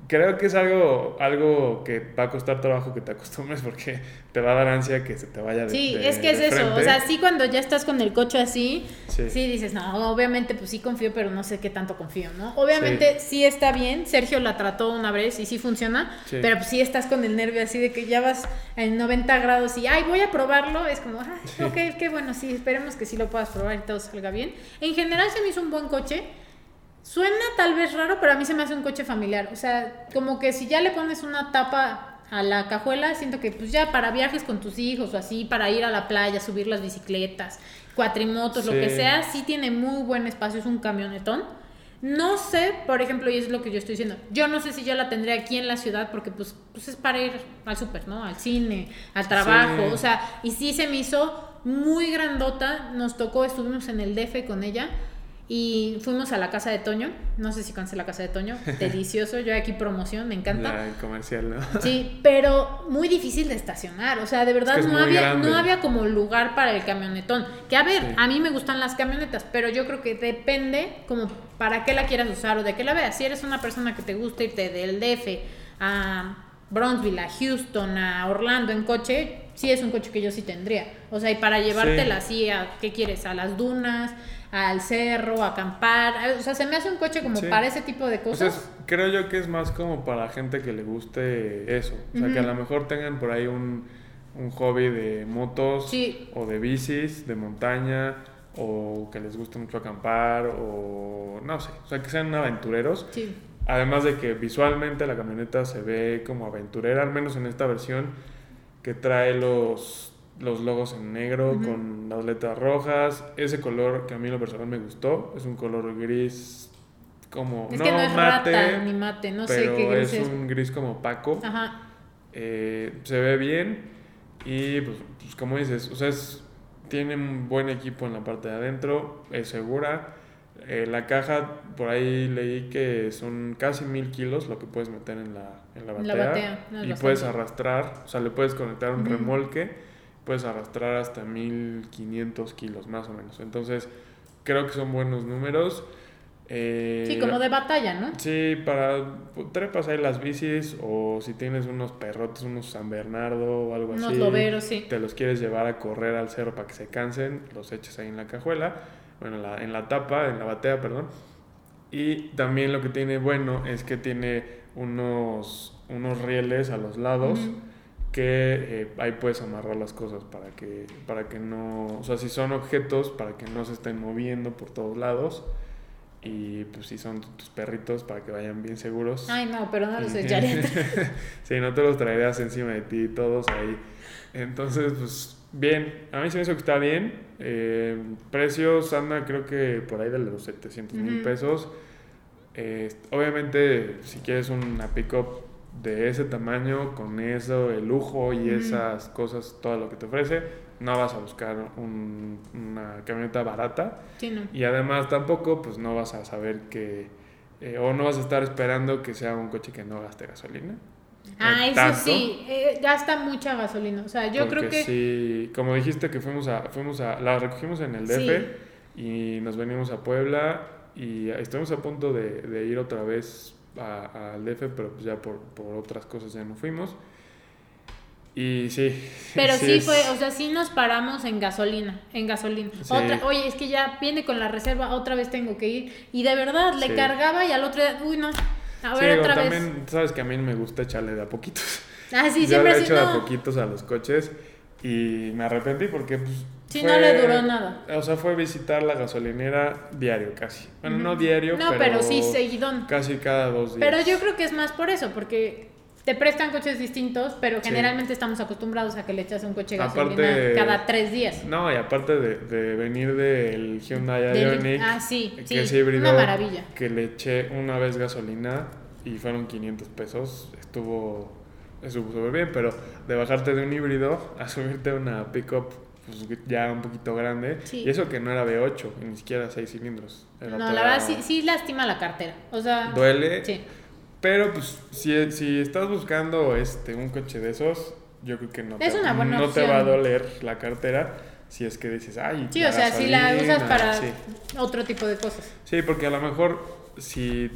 Creo que es algo, algo que va a costar trabajo que te acostumbres porque te va a dar ansia que se te vaya de Sí, de- es que es de eso. frente. O sea, sí, cuando ya estás con el coche así, Sí. sí. dices, no, obviamente, pues sí confío, pero no sé qué tanto confío, ¿no? Obviamente sí, está bien. Sergio la trató una vez y sí funciona, Sí. pero pues sí estás con el nervio así de que ya vas en 90 grados y, ay, voy a probarlo. Es como, ay, ok, qué bueno, sí, esperemos que sí lo puedas probar y todo salga bien. En general se me hizo un buen coche. Suena tal vez raro, pero a mí se me hace un coche familiar. O sea, como que si ya le pones una tapa a la cajuela, siento que pues ya para viajes con tus hijos o así, para ir a la playa, subir las bicicletas, cuatrimotos, lo que sea, sí tiene muy buen espacio, es un camionetón. No sé, por ejemplo, y es lo que yo estoy diciendo, yo no sé si yo la tendré aquí en la ciudad porque pues, pues es para ir al súper, ¿no? Al cine, al trabajo, Sí. o sea, y sí se me hizo muy grandota, nos tocó, estuvimos en el DF con ella y fuimos a la casa de Toño, no sé si conoce la casa de Toño, [laughs] delicioso, yo aquí promoción, me encanta. La comercial, ¿no? Sí, pero muy difícil de estacionar. O sea, de verdad que es no había, grande. no había como lugar para el camionetón. Que a ver, Sí. a mí me gustan las camionetas, pero yo creo que depende como para qué la quieras usar o de qué la veas. Si eres una persona que te gusta irte del DF a Bronzeville, a Houston, a Orlando en coche, sí es un coche que yo sí tendría. O sea, y para llevártela así a, ¿qué quieres? A las dunas, al cerro, a acampar. O sea, se me hace un coche como Sí. para ese tipo de cosas. es- creo yo que es más como para gente que le guste eso. O sea, que a lo mejor tengan por ahí un, un hobby de motos Sí. o de bicis, de montaña, o que les guste mucho acampar, o no sé. O sea, que sean aventureros. Sí. Además de que visualmente la camioneta se ve como aventurera, al menos en esta versión que trae los, los logos en negro con las letras rojas. Ese color que a mí lo personal me gustó, es un color gris como... Es que no es mate, rata ni mate, no sé pero qué gris es es. un gris como opaco. Ajá. Eh, se ve bien y pues, pues, como dices, o sea, es- tiene un buen equipo en la parte de adentro, es segura. Eh, la caja, por ahí leí que son casi mil kilos lo que puedes meter en la, en la batea. la batea, no, es y bastante. puedes arrastrar, o sea, le puedes conectar un remolque, puedes arrastrar hasta 1500 kilos más o menos. Entonces, creo que son buenos números. Eh, Sí, como de batalla, ¿no? Sí, para pues, trepas ahí las bicis o si tienes unos perrotes, unos San Bernardo o algo Unos así. loberos, sí. Te los quieres llevar a correr al cerro para que se cansen, los eches ahí en la cajuela, bueno, en la, en la tapa, en la batea, perdón. Y también lo que tiene bueno es que tiene unos, unos rieles a los lados Ujú. Que eh, ahí puedes amarrar las cosas para que, para que no, o sea, si son objetos, para que no se estén moviendo por todos lados. Y pues si son tus perritos, para que vayan bien seguros. Ay, no, pero no los echaré. [laughs] sí, no te los traerías encima de ti, todos ahí. Entonces, pues bien, a mí se me hizo que está bien. Eh, precios anda creo que por ahí de los 700 mil pesos. Eh, obviamente, si quieres una pickup de ese tamaño, con eso, el lujo y esas cosas, todo lo que te ofrece, no vas a buscar un- una camioneta barata. Sí, no. Y además tampoco, pues no vas a saber que, eh, o no vas a estar esperando que sea un coche que no gaste gasolina. Ah, eso tanto, sí, eh, gasta mucha gasolina. O sea, yo creo que sí, como dijiste que fuimos a, fuimos a, la recogimos en el DF y nos venimos a Puebla y estuvimos a punto de, de ir otra vez al DF, pero pues ya por, por otras cosas ya no fuimos. Y sí. Pero sí, es- fue, o sea, sí nos paramos en gasolina, en gasolina. Sí. Otra, oye, es que ya viene con la reserva, otra vez tengo que ir. Y de verdad, le Sí. cargaba y al otro día, uy, no, a ver otra vez. también, sabes que a mí me gusta echarle de a poquitos. Ah, sí, [laughs] Yo siempre he hecho de a no. poquitos a los coches y me arrepentí porque pues, Sí, fue- no le duró nada. O sea, fue visitar la gasolinera diario casi. Bueno, no diario, No, pero sí seguidón. Casi cada dos días. Pero yo creo que es más por eso, porque te prestan coches distintos, pero Sí. generalmente estamos acostumbrados a que le echas un coche gasolina Aparte- cada tres días. No, y aparte de, de venir del Hyundai Ioniq, ah, sí, que sí, es híbrido, una maravilla. que le eché una vez gasolina y fueron 500 pesos, estuvo estuvo súper bien, pero de bajarte de un híbrido a [laughs] subirte a una pickup pues, ya un poquito grande, Sí. y eso que no era V8, y ni siquiera 6 cilindros. era No, la verdad sí, sí lastima la cartera. O sea, Duele, sí. pero pues si, si estás buscando este un coche de esos, yo creo que no, Es te, una buena no te va a doler la cartera si es que dices, ay, Sí, o sea, si la gasolina", usas para sí. otro tipo de cosas. Sí, porque a lo mejor si,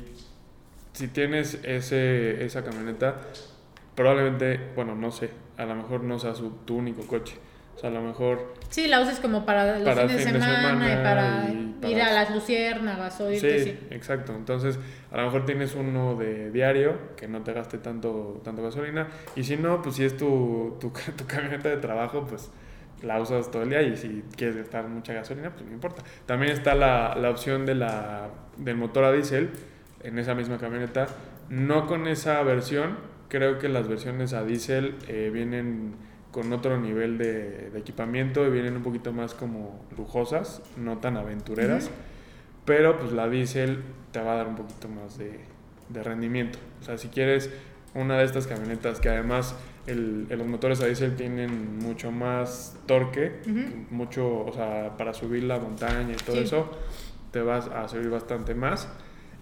si tienes ese, esa camioneta, probablemente, bueno, no sé, a lo mejor no sea su, tu único coche. O sea, a lo mejor, Sí, la usas como para los Para fines de semana, y para, y para- ir a las luciérnagas o sí, sí. exacto. Entonces, a lo mejor tienes uno de diario que no te gaste tanto, tanto gasolina. Y si no, pues si es tu, tu, [laughs] tu camioneta de trabajo, pues la usas todo el día y si quieres gastar mucha gasolina, pues no importa. También está la, la opción de la, del motor a diésel en esa misma camioneta. No con esa versión, creo que las versiones a diésel eh, vienen con otro nivel de, de equipamiento y vienen un poquito más como lujosas, no tan aventureras. Pero pues la diésel te va a dar un poquito más de, de rendimiento. O sea, si quieres una de estas camionetas que además el, los motores a diésel tienen mucho más torque, mucho, o sea, para subir la montaña y todo Sí. eso, te vas a subir bastante más.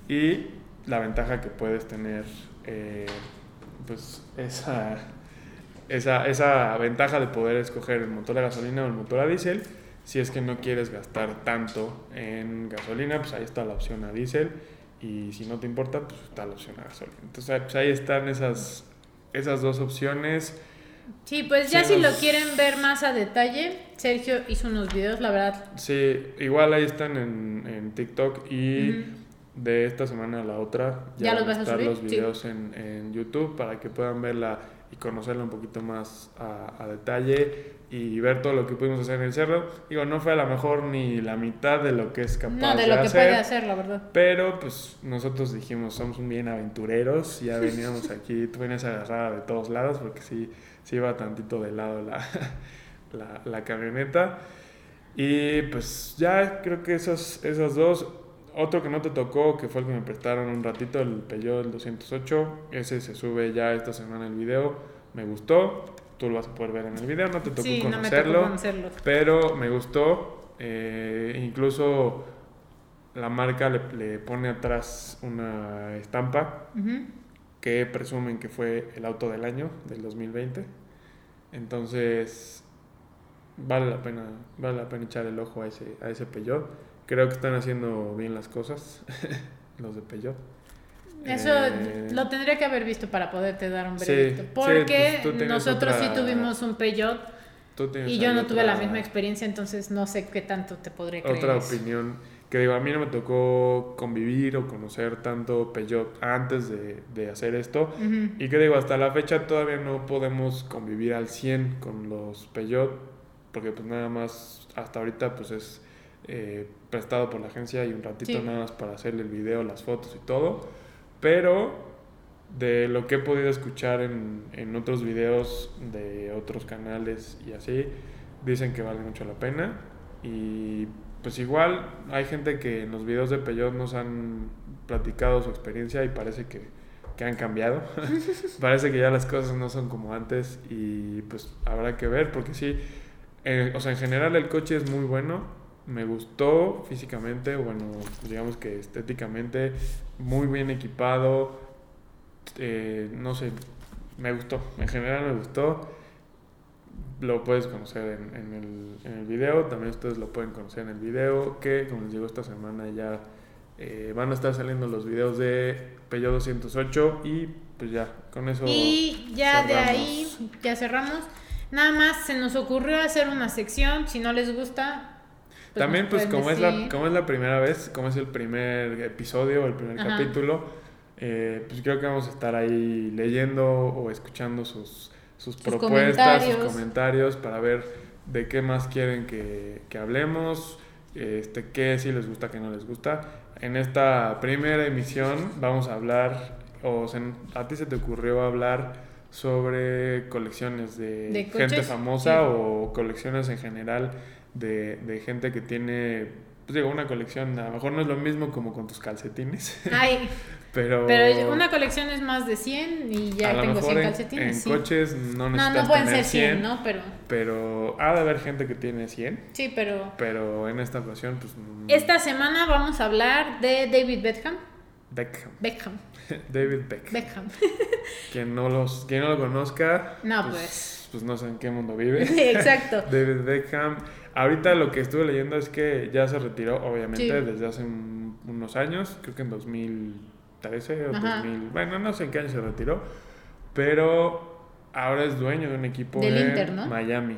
Y la ventaja que puedes tener, eh, pues esa, esa, esa ventaja de poder escoger el motor de gasolina o el motor a diésel. Si es que no quieres gastar tanto en gasolina, pues ahí está la opción a diésel. Y si no te importa, pues está la opción a gasolina. Entonces pues ahí están esas, esas dos opciones. Sí, pues ya Sí, si lo quieren ver más a detalle, Sergio hizo unos videos, la verdad. Sí, igual ahí están en, en TikTok y Ujú. de esta semana a la otra ¿Ya van los vas a estar subir? los Sí. videos en, en YouTube para que puedan verla y conocerla un poquito más a, a detalle y ver todo lo que pudimos hacer en el cerro. Digo, no fue a lo mejor ni la mitad de lo que es capaz No, de lo que hacer, puede hacer, la verdad. Pero pues nosotros dijimos, somos bien aventureros, ya [laughs] veníamos aquí, tú venías agarrada de todos lados porque sí, sí iba tantito de lado la, [laughs] la, la camioneta. Y pues ya creo que esos, esos dos. Otro que no te tocó, que fue el que me prestaron un ratito, el Peugeot el 208. Ese se sube ya esta semana el video. Me gustó. Tú lo vas a poder ver en el video. No te tocó Sí, no me conocerlo. Pero me gustó. eh, incluso la marca le, le pone atrás una estampa que presumen que fue el auto del año del 2020. Entonces, vale la pena, vale la pena echar el ojo a ese, a ese Peugeot. Creo que están haciendo bien las cosas, [laughs] los de Peugeot. Eso Eh, lo tendría que haber visto para poderte dar un veredicto. sí, Porque pues nosotros otra- sí tuvimos un Peugeot y yo no tuve la misma experiencia, entonces no sé qué tanto te podré creer. Otra eso. opinión que digo, a mí no me tocó convivir o conocer tanto Peugeot antes de, de hacer esto. Y que digo, hasta la fecha todavía no podemos convivir al 100 con los Peugeot, porque pues nada más hasta ahorita pues es eh, prestado por la agencia y un ratito Sí. nada más para hacerle el video, las fotos y todo. Pero de lo que he podido escuchar en, en otros videos de otros canales y así, dicen que vale mucho la pena. Y pues igual hay gente que en los videos de Peugeot nos han platicado su experiencia y parece que, que han cambiado. [laughs] parece que ya las cosas no son como antes y pues habrá que ver porque sí, eh, o sea, en general el coche es muy bueno. Me gustó físicamente, bueno, digamos que estéticamente, muy bien equipado. eh, no sé, me gustó. En general me gustó. Lo puedes conocer en, en el, en el video. También ustedes lo pueden conocer en el video. Que, como les digo, esta semana ya eh, van a estar saliendo los videos de Peugeot 208. Y pues ya, con eso. Y ya de cerramos. ahí, ya cerramos. Nada más se nos ocurrió hacer una sección. Si no les gusta. También, pues, como es, la, como es la primera vez, como es el primer episodio, el primer Ajá. capítulo, eh, pues creo que vamos a estar ahí leyendo o escuchando sus, sus, Sus propuestas, sus comentarios. para ver de qué más quieren que, que hablemos, este, qué sí les gusta, qué no les gusta. En esta primera emisión vamos a hablar, o se- a ti se te ocurrió hablar sobre colecciones de, ¿De gente famosa Sí. o colecciones en general de, de gente que tiene, pues digo, una colección, a lo mejor no es lo mismo como con tus calcetines, [laughs] Ay, pero... pero una colección es más de 100 y a ya tengo mejor 100 en, calcetines. en sí. coches no no, necesitas no pueden tener ser 100, 100, ¿no? Pero pero ha de haber gente que tiene 100, sí, pero pero en esta ocasión, pues... mm, esta semana vamos a hablar de David Beckham. Beckham. Beckham, [laughs] David Beckham. Beckham. [laughs] Quien no, los, quien no lo conozca, No, pues, pues. pues no sé en qué mundo vive. Exacto. David Beckham. Ahorita lo que estuve leyendo es que ya se retiró, obviamente, Sí. desde hace un- unos años, creo que en 2013 o Ajá. 2000, bueno, no sé en qué año se retiró, pero ahora es dueño de un equipo Del en Inter, ¿no? Miami,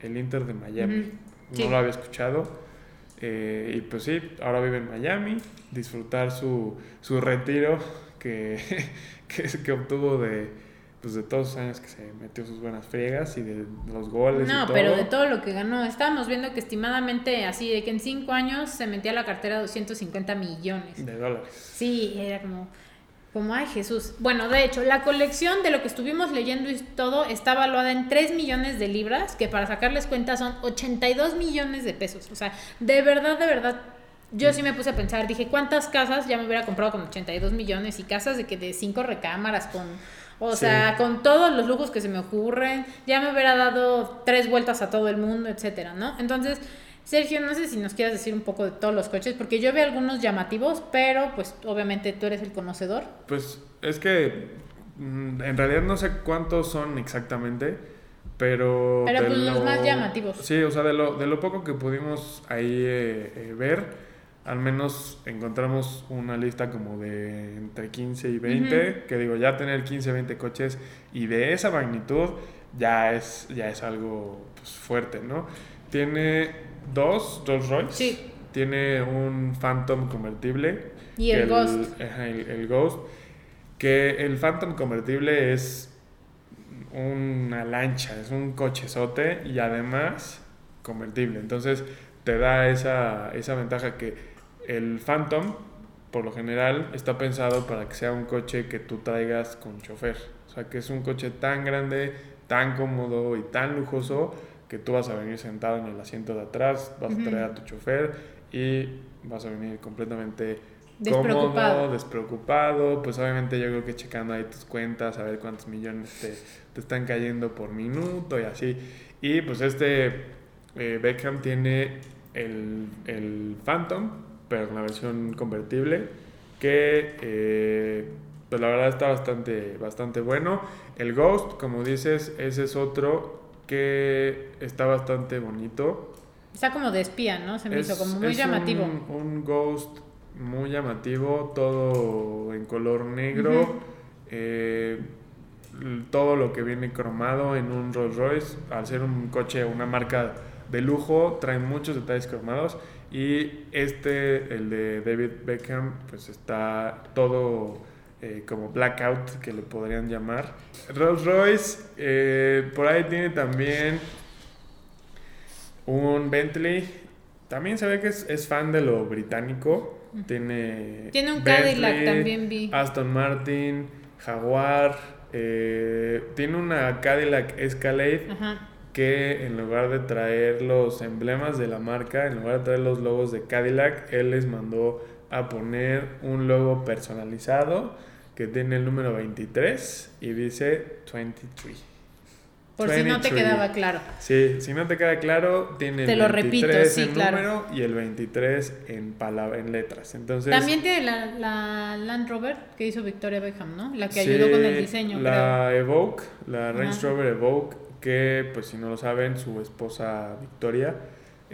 el Inter de Miami. Sí. No lo había escuchado. Eh, y pues sí, ahora vive en Miami, disfrutar su, su retiro que, [laughs] que, que obtuvo de, pues de todos los años que se metió sus buenas friegas y de los goles. y No, todo. pero de todo lo que ganó, estábamos viendo que estimadamente así de que en 5 años se metía a la cartera 250 millones. De dólares. Sí, era como, como, ay Jesús. Bueno, de hecho, la colección de lo que estuvimos leyendo y todo está valuada en 3 millones de libras, que para sacarles cuenta son 82 millones de pesos. O sea, de verdad, de verdad, yo sí me puse a pensar, dije, ¿cuántas casas ya me hubiera comprado con 82 millones? Y casas de que de 5 recámaras con... O Sí. sea, con todos los lujos que se me ocurren, ya me hubiera dado tres vueltas a todo el mundo, etcétera, ¿no? Entonces, Sergio, no sé si nos quieras decir un poco de todos los coches, porque yo veo algunos llamativos, pero pues obviamente tú eres el conocedor. Pues es que mm, en realidad no sé cuántos son exactamente, pero... Pero, pues, los más llamativos. Sí, o sea, de lo, de lo poco que pudimos ahí eh, eh, ver, al menos encontramos una lista como de entre 15 y 20, que digo, ya tener 15, 20 coches y de esa magnitud ya es, ya es algo pues, fuerte, ¿no? Tiene dos Rolls Royce. Sí. Tiene un Phantom convertible. Y el Ghost. el, el Ghost. Que el Phantom convertible es una lancha, es un cochezote y además convertible. Entonces te da esa, esa ventaja que el Phantom, por lo general, está pensado para que sea un coche que tú traigas con chofer. O sea, que es un coche tan grande, tan cómodo y tan lujoso que tú vas a venir sentado en el asiento de atrás, vas a traer a tu chofer y vas a venir completamente Despreocupado. cómodo, despreocupado. Pues obviamente yo creo que checando ahí tus cuentas, a ver cuántos millones te, te están cayendo por minuto y así. Y pues este eh, Beckham tiene el, el Phantom, pero con la versión convertible, que eh, pues la verdad está bastante, bastante bueno. El Ghost, como dices, ese es otro que está bastante bonito. Está como de espía, ¿no? Se me Es- hizo como muy es llamativo. Un, un Ghost muy llamativo, todo en color negro. Ujú. eh, l- todo lo que viene cromado en un Rolls Royce, al ser un coche, una marca de lujo, trae muchos detalles cromados. Y este, el de David Beckham, pues está todo eh, como blackout, que le podrían llamar. Rolls Royce, eh, por ahí tiene también un Bentley. También se ve que es, es fan de lo británico. Tiene. Tiene un Bentley, Cadillac también vi. Aston Martin, Jaguar. eh, tiene una Cadillac Escalade Ajá. Que en lugar de traer los emblemas de la marca, en lugar de traer los logos de Cadillac, él les mandó a poner un logo personalizado que tiene el número 23 y dice 23. Por si no te 23. quedaba claro. Sí, si no te queda claro, tiene Te el lo repito, 23 sí, en claro. número y el 23 en palabra, en letras. Entonces, También tiene la, la Land Rover que hizo Victoria Beckham, ¿no? La que sí, ayudó con el diseño, La Evoque, la Range. Rover Evoque, que pues si no lo saben, su esposa Victoria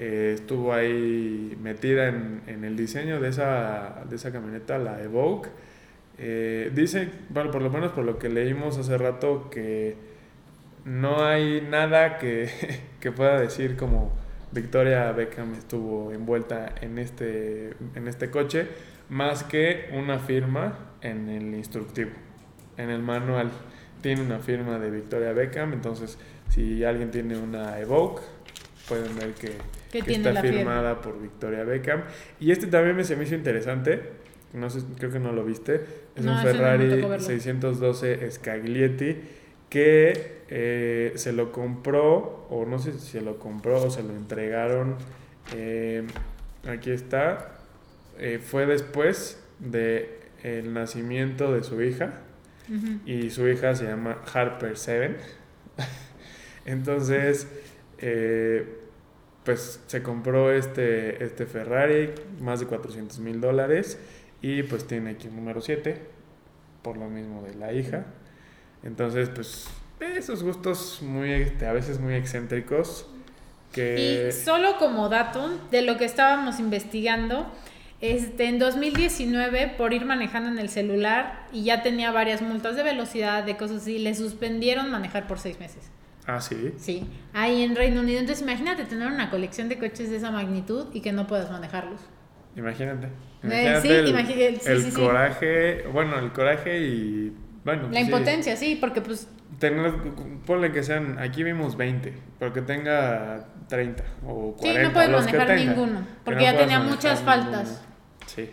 eh, estuvo ahí metida en, en el diseño de esa, de esa camioneta, la Evoque. Eh, dice, bueno, por lo menos por lo que leímos hace rato, que no hay nada que, [laughs] que pueda decir como Victoria Beckham estuvo envuelta en este, en este coche, más que una firma en el instructivo, en el manual. Tiene una firma de Victoria Beckham, entonces si alguien tiene una Evoque, pueden ver que, Que que tiene está firma. firmada por Victoria Beckham. Y este también me se me hizo interesante. No sé, creo que no lo viste. Es No, un no Ferrari tocó verlo. 612 Scaglietti que eh, se lo compró, o no sé si se lo compró o se lo entregaron. eh, aquí está. eh, fue después de el nacimiento de su hija y su hija se llama Harper Seven. [laughs] Entonces, eh, pues se compró este, este Ferrari, más de 400 mil dólares, y pues tiene aquí un número 7, por lo mismo de la hija. Entonces, pues esos gustos muy, este, a veces muy excéntricos, que... Y solo como dato de lo que estábamos investigando, este, en 2019, por ir manejando en el celular y ya tenía varias multas de velocidad, de cosas así, le suspendieron manejar por seis meses. Ah, sí. Sí, ahí en Reino Unido. Entonces, imagínate tener una colección de coches de esa magnitud y que no puedas manejarlos. Imagínate. Eh, Imagínate sí, el, imagi- sí, el sí, coraje, bueno, el coraje y... Bueno, La pues impotencia, sí, porque pues Tener, ponle que sean, aquí vimos 20, pero que tenga 30 o 40. sí, no puedes manejar tenga. ninguno, Que porque no ya tenía muchas ninguno. faltas. Sí.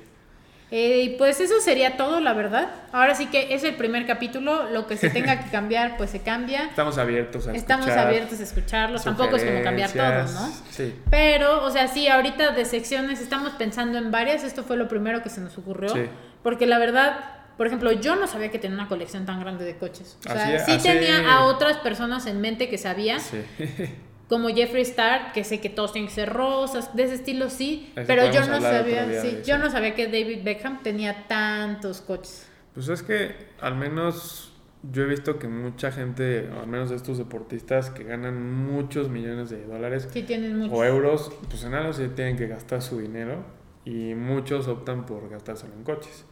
Eh, y pues eso sería todo, la verdad. Ahora sí que es el primer capítulo, lo que se tenga que cambiar, pues se cambia. [laughs] Estamos abiertos a Estamos escuchar abiertos a escucharlos, tampoco es como cambiar todo, ¿no? Sí. Pero, o sea, sí, ahorita de secciones estamos pensando en varias, esto fue lo primero que se nos ocurrió, Sí. porque la verdad, por ejemplo, yo no sabía que tenía una colección tan grande de coches. O sea, Así- sí así- tenía a otras personas en mente que sabía, Sí. [laughs] como Jeffree Star, que sé que todos tienen que ser rosas, de ese estilo sí, Eso pero yo no sabía, día sí, yo no sabía que David Beckham tenía tantos coches. Pues es que al menos yo he visto que mucha gente, o al menos estos deportistas que ganan muchos millones de dólares Sí tienen muchos. o euros, pues en algo sí tienen que gastar su dinero y muchos optan por gastárselo en coches.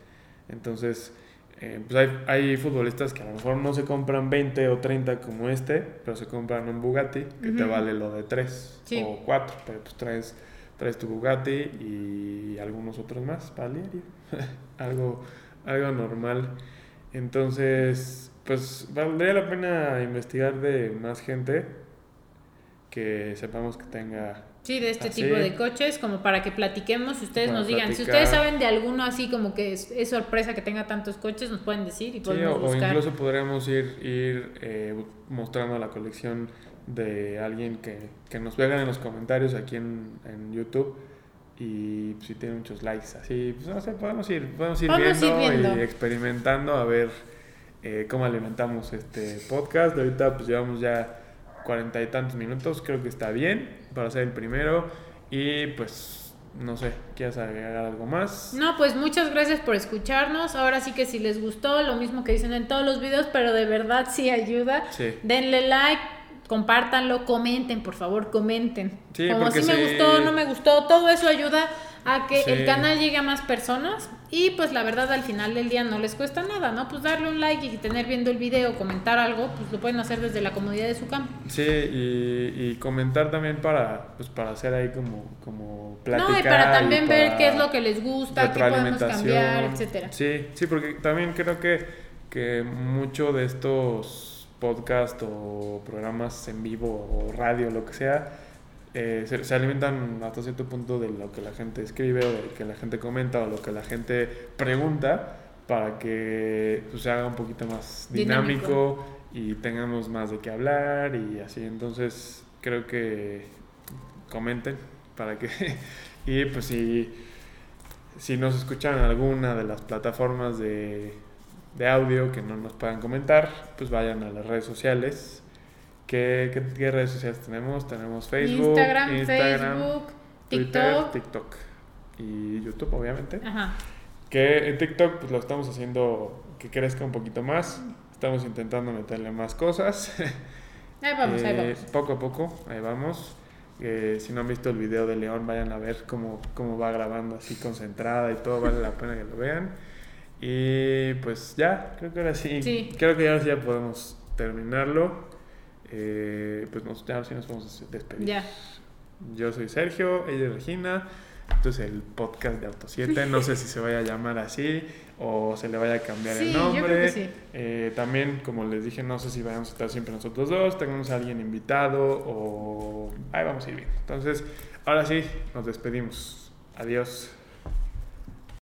Entonces, eh, pues hay, hay futbolistas que a lo mejor no se compran 20 o 30 como este, pero se compran un Bugatti que te vale lo de 3 Sí. o 4, pero pues traes, traes tu Bugatti y algunos otros más para el diario. algo, algo normal. Entonces, pues valdría la pena investigar de más gente que sepamos que tenga Sí, de este Así. tipo de coches, como para que platiquemos y ustedes nos digan. Si ustedes saben de alguno así como que es, es sorpresa que tenga tantos coches, nos pueden decir y podemos o, o buscar. incluso podríamos ir, ir eh, mostrando la colección de alguien que, que nos vean en los comentarios aquí en, en YouTube y si tiene muchos likes así, pues no sé, podemos ir, podemos ir, Podemos ir viendo, viendo. y experimentando a ver eh, cómo alimentamos este podcast. Ahorita pues llevamos ya cuarenta y tantos minutos, creo que está bien para ser el primero y pues no sé, ¿quieres agregar algo más? No, pues muchas gracias por escucharnos. Ahora sí que si les gustó, lo mismo que dicen en todos los videos, pero de verdad sí ayuda. Sí. Denle like, compártanlo, comenten, por favor, comenten. Sí, Como si me gustó, no me gustó, todo eso ayuda a que Sí. el canal llegue a más personas y pues la verdad al final del día no les cuesta nada, ¿no? Pues darle un like y tener viendo el video, comentar algo, pues lo pueden hacer desde la comodidad de su cama. Sí, y, y comentar también para, pues para hacer ahí como, como platicar. No, y para también ver para qué es lo que les gusta, qué podemos cambiar, etcétera. Sí, sí, porque también creo que, que mucho de estos podcasts o programas en vivo o radio, lo que sea, eh, se, se alimentan hasta cierto punto de lo que la gente escribe o de lo que la gente comenta o lo que la gente pregunta para que pues, se haga un poquito más Dinámico. dinámico y tengamos más de qué hablar y así. Entonces, creo que comenten para que. [laughs] y pues si, si nos escuchan en alguna de las plataformas de, de audio que no nos puedan comentar, pues vayan a las redes sociales. ¿Qué, qué, qué redes sociales tenemos? Tenemos Facebook, Instagram, Instagram, Facebook, Twitter, TikTok. TikTok y YouTube, obviamente. Ajá. Que en TikTok pues lo estamos haciendo que crezca un poquito más. Estamos intentando meterle más cosas. Ahí vamos, ahí Eh, vamos. Poco a poco, ahí vamos. Eh, si no han visto el video de León, vayan a ver cómo, cómo va grabando así concentrada y todo, vale la pena que lo vean. Y pues ya, creo que ahora sí, Sí. creo que ahora sí ya podemos terminarlo. Eh, pues nos, ya sí nos vamos a despedir. Ya. Yo soy Sergio, ella es Regina. Esto es el podcast de Auto 7. No sé si se vaya a llamar así o se le vaya a cambiar Sí, el yo nombre. creo que sí. Eh, también, como les dije, no sé si vayamos a estar siempre nosotros dos, tengamos a alguien invitado o ahí vamos a ir bien. Entonces, ahora sí, nos despedimos. Adiós.